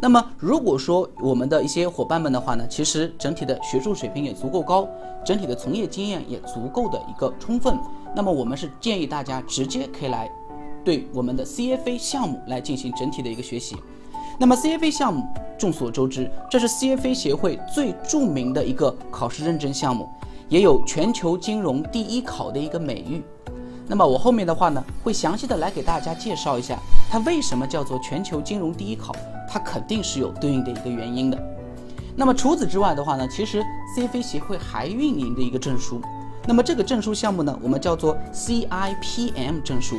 那么如果说我们的一些伙伴们的话呢，其实整体的学术水平也足够高，整体的从业经验也足够的一个充分，那么我们是建议大家直接可以来对我们的 CFA 项目来进行整体的一个学习。那么 CFA 项目众所周知，这是 CFA 协会最著名的一个考试认证项目，也有全球金融第一考的一个美誉。那么我后面的话呢，会详细的来给大家介绍一下，它为什么叫做全球金融第一考，它肯定是有对应的一个原因的。那么除此之外的话呢，其实 CFA 协会还运营的一个证书，那么这个证书项目呢，我们叫做 CIPM 证书，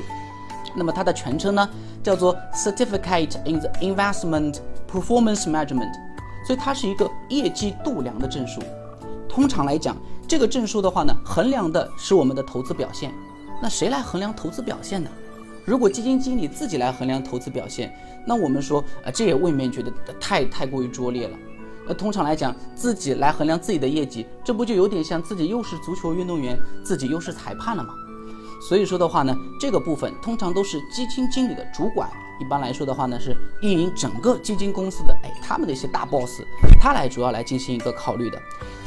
那么它的全称呢叫做 Certificate in the Investment Performance Management，所以它是一个业绩度量的证书。通常来讲，这个证书的话呢，衡量的是我们的投资表现。那谁来衡量投资表现呢？如果基金经理自己来衡量投资表现，那我们说，啊，这也未免觉得太太过于拙劣了。那通常来讲，自己来衡量自己的业绩，这不就有点像自己又是足球运动员，自己又是裁判了吗？所以说的话呢，这个部分通常都是基金经理的主管。一般来说的话呢，是运营整个基金公司的，哎，他们的一些大 boss，他来主要来进行一个考虑的。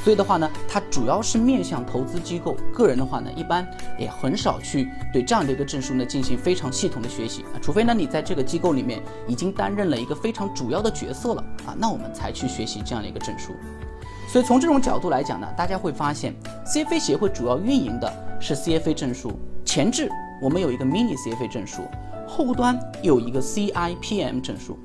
所以的话呢，它主要是面向投资机构，个人的话呢，一般也很少去对这样的一个证书呢进行非常系统的学习啊，除非呢你在这个机构里面已经担任了一个非常主要的角色了啊，那我们才去学习这样的一个证书。所以从这种角度来讲呢，大家会发现，CFA 协会主要运营的是 CFA 证书，前置我们有一个 Mini CFA 证书，后端有一个 CIPM 证书。